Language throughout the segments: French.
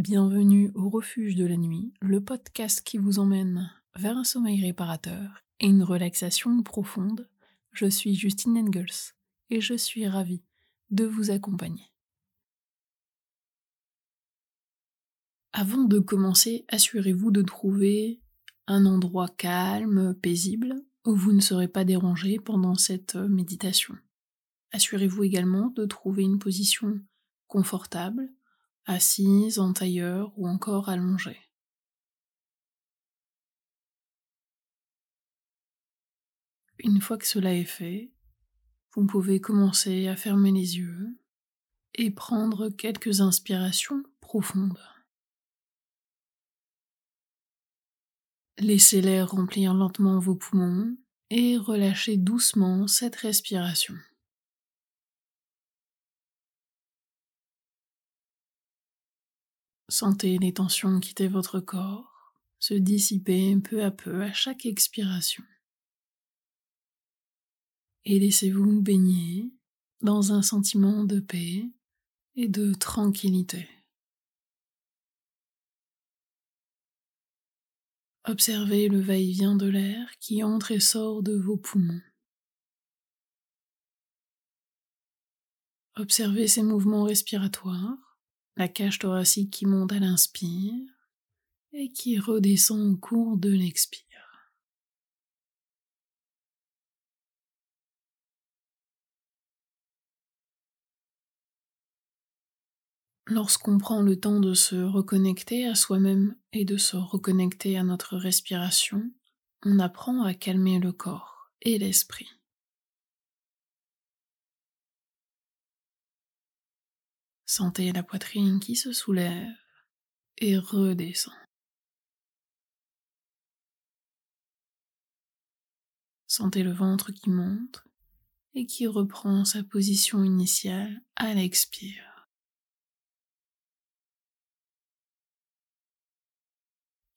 Bienvenue au Refuge de la Nuit, le podcast qui vous emmène vers un sommeil réparateur et une relaxation profonde. Je suis Justine Engels et je suis ravie de vous accompagner. Avant de commencer, assurez-vous de trouver un endroit calme, paisible, où vous ne serez pas dérangé pendant cette méditation. Assurez-vous également de trouver une position confortable, assise, en tailleur ou encore allongée. Une fois que cela est fait, vous pouvez commencer à fermer les yeux et prendre quelques inspirations profondes. Laissez l'air remplir lentement vos poumons et relâchez doucement cette respiration. Sentez les tensions quitter votre corps, se dissiper peu à peu à chaque expiration. Et laissez-vous baigner dans un sentiment de paix et de tranquillité. Observez le va-et-vient de l'air qui entre et sort de vos poumons. Observez ces mouvements respiratoires, la cage thoracique qui monte à l'inspire et qui redescend au cours de l'expire. Lorsqu'on prend le temps de se reconnecter à soi-même et de se reconnecter à notre respiration, on apprend à calmer le corps et l'esprit. Sentez la poitrine qui se soulève et redescend. Sentez le ventre qui monte et qui reprend sa position initiale à l'expire.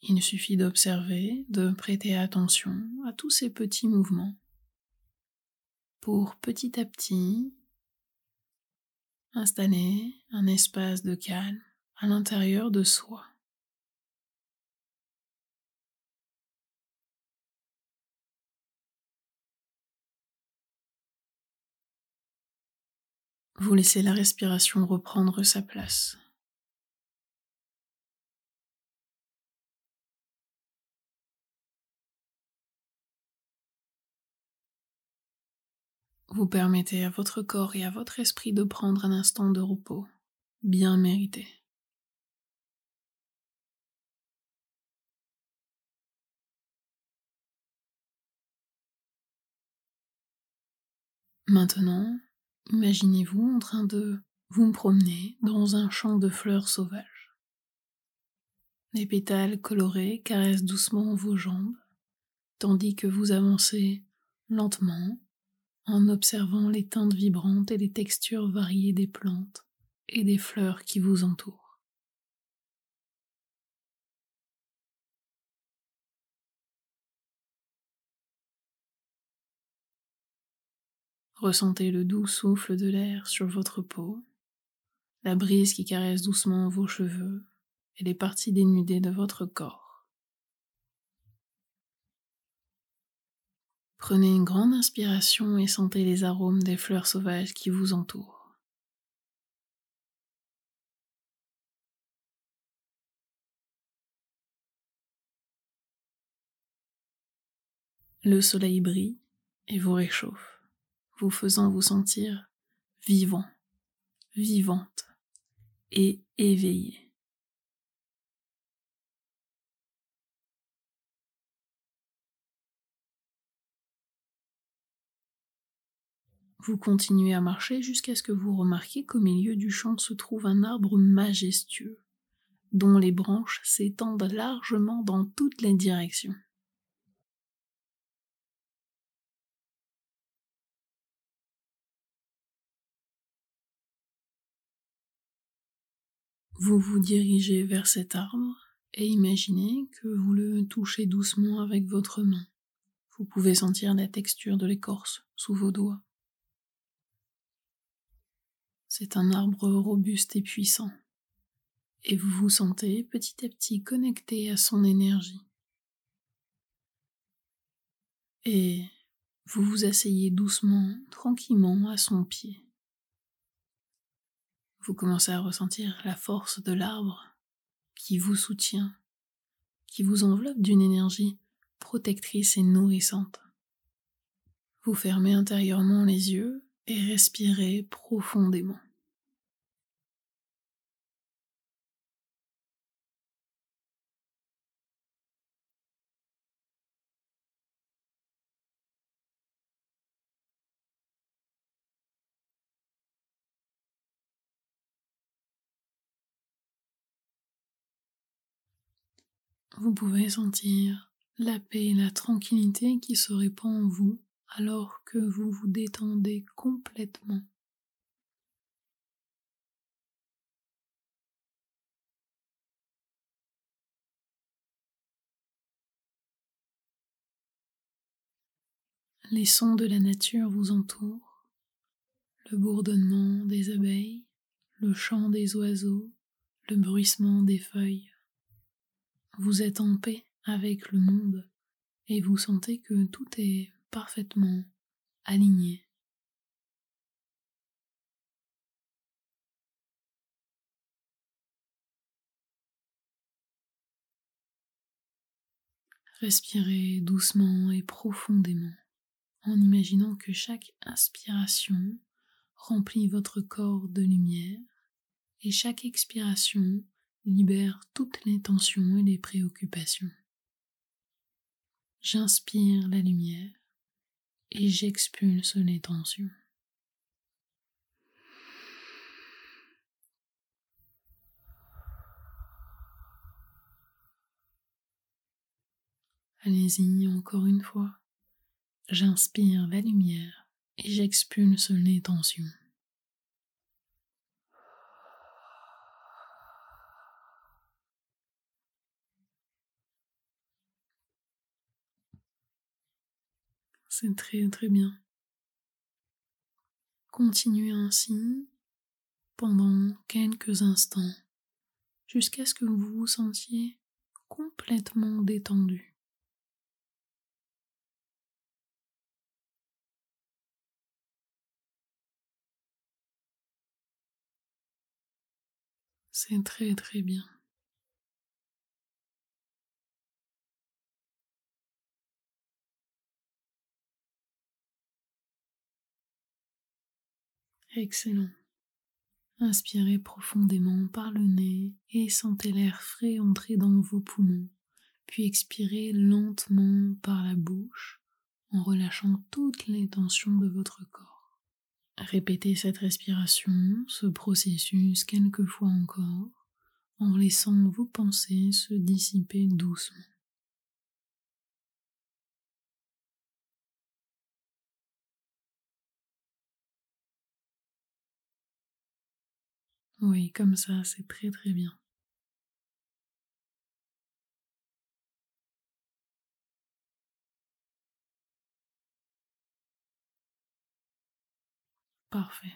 Il suffit d'observer, de prêter attention à tous ces petits mouvements pour petit à petit installer un espace de calme à l'intérieur de soi. Vous laissez la respiration reprendre sa place. Vous permettez à votre corps et à votre esprit de prendre un instant de repos bien mérité. Maintenant, imaginez-vous en train de vous promener dans un champ de fleurs sauvages. Les pétales colorés caressent doucement vos jambes, tandis que vous avancez lentement en observant les teintes vibrantes et les textures variées des plantes et des fleurs qui vous entourent. Ressentez le doux souffle de l'air sur votre peau, la brise qui caresse doucement vos cheveux et les parties dénudées de votre corps. Prenez une grande inspiration et sentez les arômes des fleurs sauvages qui vous entourent. Le soleil brille et vous réchauffe, vous faisant vous sentir vivant, vivante et éveillé. Vous continuez à marcher jusqu'à ce que vous remarquiez qu'au milieu du champ se trouve un arbre majestueux, dont les branches s'étendent largement dans toutes les directions. Vous vous dirigez vers cet arbre et imaginez que vous le touchez doucement avec votre main. Vous pouvez sentir la texture de l'écorce sous vos doigts. C'est un arbre robuste et puissant, et vous vous sentez petit à petit connecté à son énergie. Et vous vous asseyez doucement, tranquillement à son pied. Vous commencez à ressentir la force de l'arbre qui vous soutient, qui vous enveloppe d'une énergie protectrice et nourrissante. Vous fermez intérieurement les yeux et respirez profondément. Vous pouvez sentir la paix et la tranquillité qui se répand en vous alors que vous vous détendez complètement. Les sons de la nature vous entourent, le bourdonnement des abeilles, le chant des oiseaux, le bruissement des feuilles. Vous êtes en paix avec le monde et vous sentez que tout est parfaitement aligné. Respirez doucement et profondément en imaginant que chaque inspiration remplit votre corps de lumière et chaque expiration libère toutes les tensions et les préoccupations. J'inspire la lumière et j'expulse les tensions. Allez-y encore une fois. J'inspire la lumière et j'expulse les tensions. C'est très très bien. Continuez ainsi pendant quelques instants jusqu'à ce que vous vous sentiez complètement détendu. C'est très très bien. Excellent. Inspirez profondément par le nez et sentez l'air frais entrer dans vos poumons, puis expirez lentement par la bouche en relâchant toutes les tensions de votre corps. Répétez cette respiration, ce processus quelques fois encore, en laissant vos pensées se dissiper doucement. Oui, comme ça, c'est très très bien. Parfait.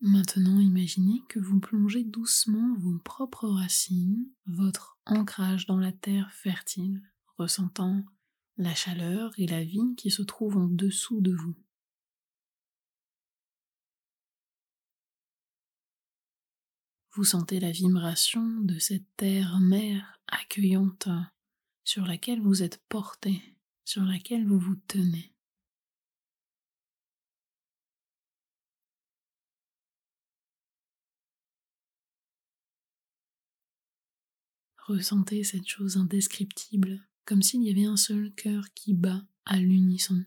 Maintenant, imaginez que vous plongez doucement vos propres racines, votre ancrage dans la terre fertile, ressentant la chaleur et la vie qui se trouvent en dessous de vous. Vous sentez la vibration de cette terre-mère accueillante sur laquelle vous êtes porté, sur laquelle vous vous tenez. Ressentez cette chose indescriptible, comme s'il y avait un seul cœur qui bat à l'unisson.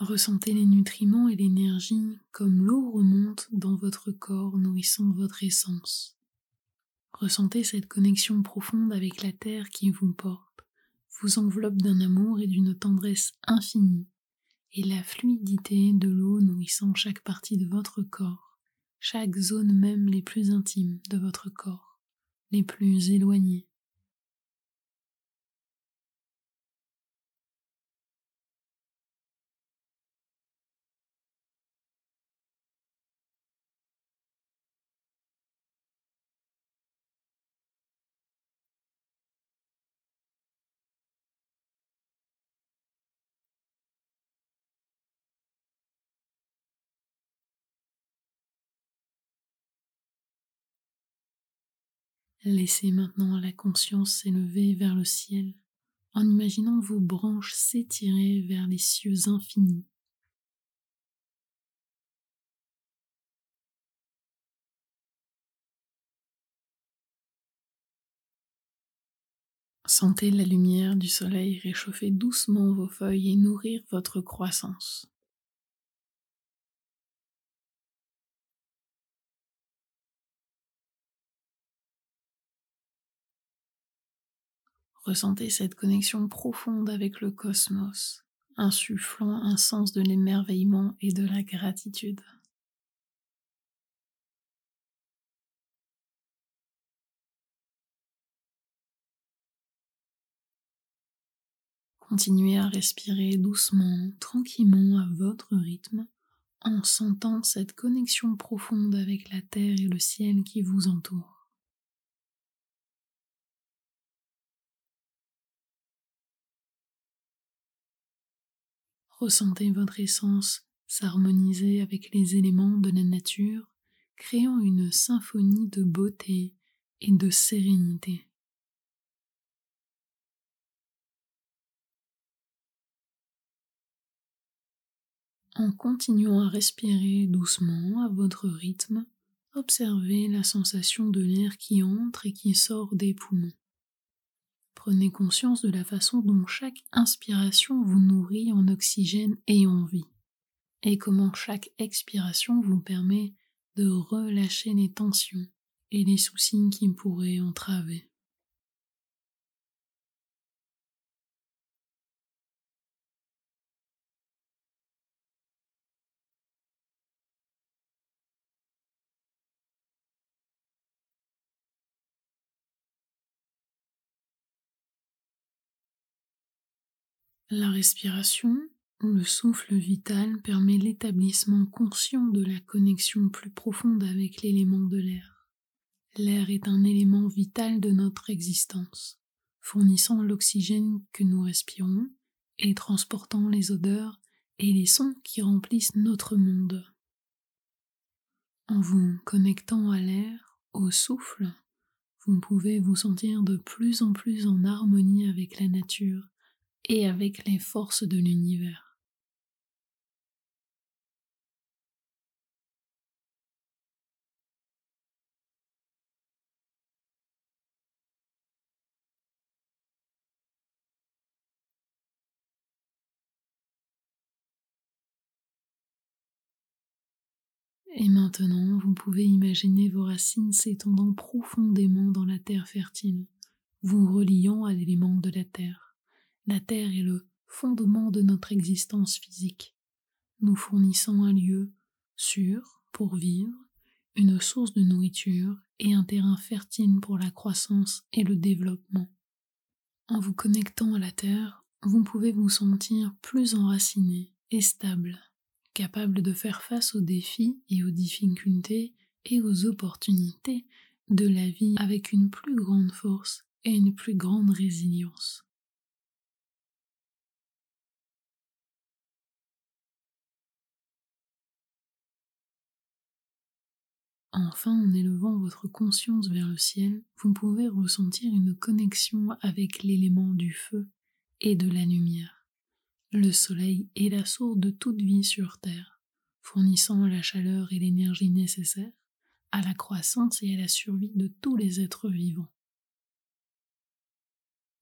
Ressentez les nutriments et l'énergie comme l'eau remonte dans votre corps nourrissant votre essence. Ressentez cette connexion profonde avec la terre qui vous porte, vous enveloppe d'un amour et d'une tendresse infinie, et la fluidité de l'eau nourrissant chaque partie de votre corps, chaque zone même les plus intimes de votre corps, les plus éloignées. Laissez maintenant la conscience s'élever vers le ciel en imaginant vos branches s'étirer vers les cieux infinis. Sentez la lumière du soleil réchauffer doucement vos feuilles et nourrir votre croissance. Ressentez cette connexion profonde avec le cosmos, insufflant un sens de l'émerveillement et de la gratitude. Continuez à respirer doucement, tranquillement à votre rythme, en sentant cette connexion profonde avec la terre et le ciel qui vous entourent. Ressentez votre essence s'harmoniser avec les éléments de la nature, créant une symphonie de beauté et de sérénité. En continuant à respirer doucement à votre rythme, observez la sensation de l'air qui entre et qui sort des poumons. Prenez conscience de la façon dont chaque inspiration vous nourrit en oxygène et en vie, et comment chaque expiration vous permet de relâcher les tensions et les soucis qui pourraient entraver. La respiration, le souffle vital, permet l'établissement conscient de la connexion plus profonde avec l'élément de l'air. L'air est un élément vital de notre existence, fournissant l'oxygène que nous respirons et transportant les odeurs et les sons qui remplissent notre monde. En vous connectant à l'air, au souffle, vous pouvez vous sentir de plus en plus en harmonie avec la nature et avec les forces de l'univers. Et maintenant, vous pouvez imaginer vos racines s'étendant profondément dans la terre fertile, vous reliant à l'élément de la terre. La terre est le fondement de notre existence physique, nous fournissant un lieu sûr pour vivre, une source de nourriture et un terrain fertile pour la croissance et le développement. En vous connectant à la terre, vous pouvez vous sentir plus enraciné et stable, capable de faire face aux défis et aux difficultés et aux opportunités de la vie avec une plus grande force et une plus grande résilience. Enfin, en élevant votre conscience vers le ciel, vous pouvez ressentir une connexion avec l'élément du feu et de la lumière. Le soleil est la source de toute vie sur Terre, fournissant la chaleur et l'énergie nécessaires à la croissance et à la survie de tous les êtres vivants.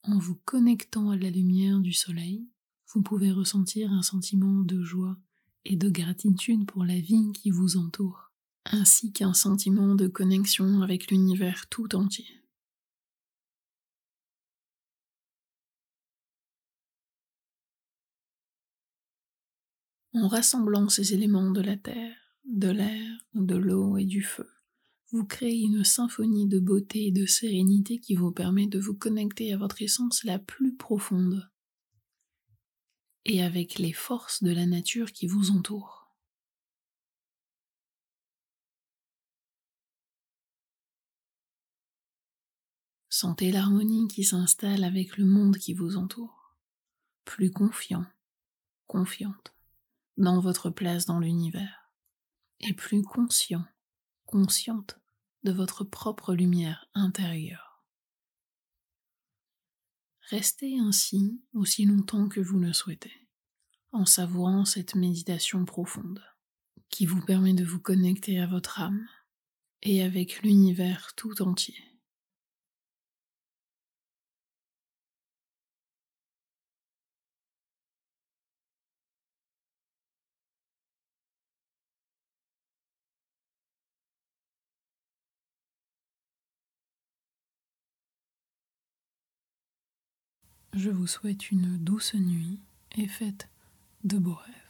En vous connectant à la lumière du soleil, vous pouvez ressentir un sentiment de joie et de gratitude pour la vie qui vous entoure ainsi qu'un sentiment de connexion avec l'univers tout entier. En rassemblant ces éléments de la terre, de l'air, de l'eau et du feu, vous créez une symphonie de beauté et de sérénité qui vous permet de vous connecter à votre essence la plus profonde et avec les forces de la nature qui vous entourent. Sentez l'harmonie qui s'installe avec le monde qui vous entoure, plus confiant, confiante dans votre place dans l'univers, et plus conscient, consciente de votre propre lumière intérieure. Restez ainsi aussi longtemps que vous le souhaitez, en savourant cette méditation profonde qui vous permet de vous connecter à votre âme et avec l'univers tout entier. Je vous souhaite une douce nuit et faites de beaux rêves.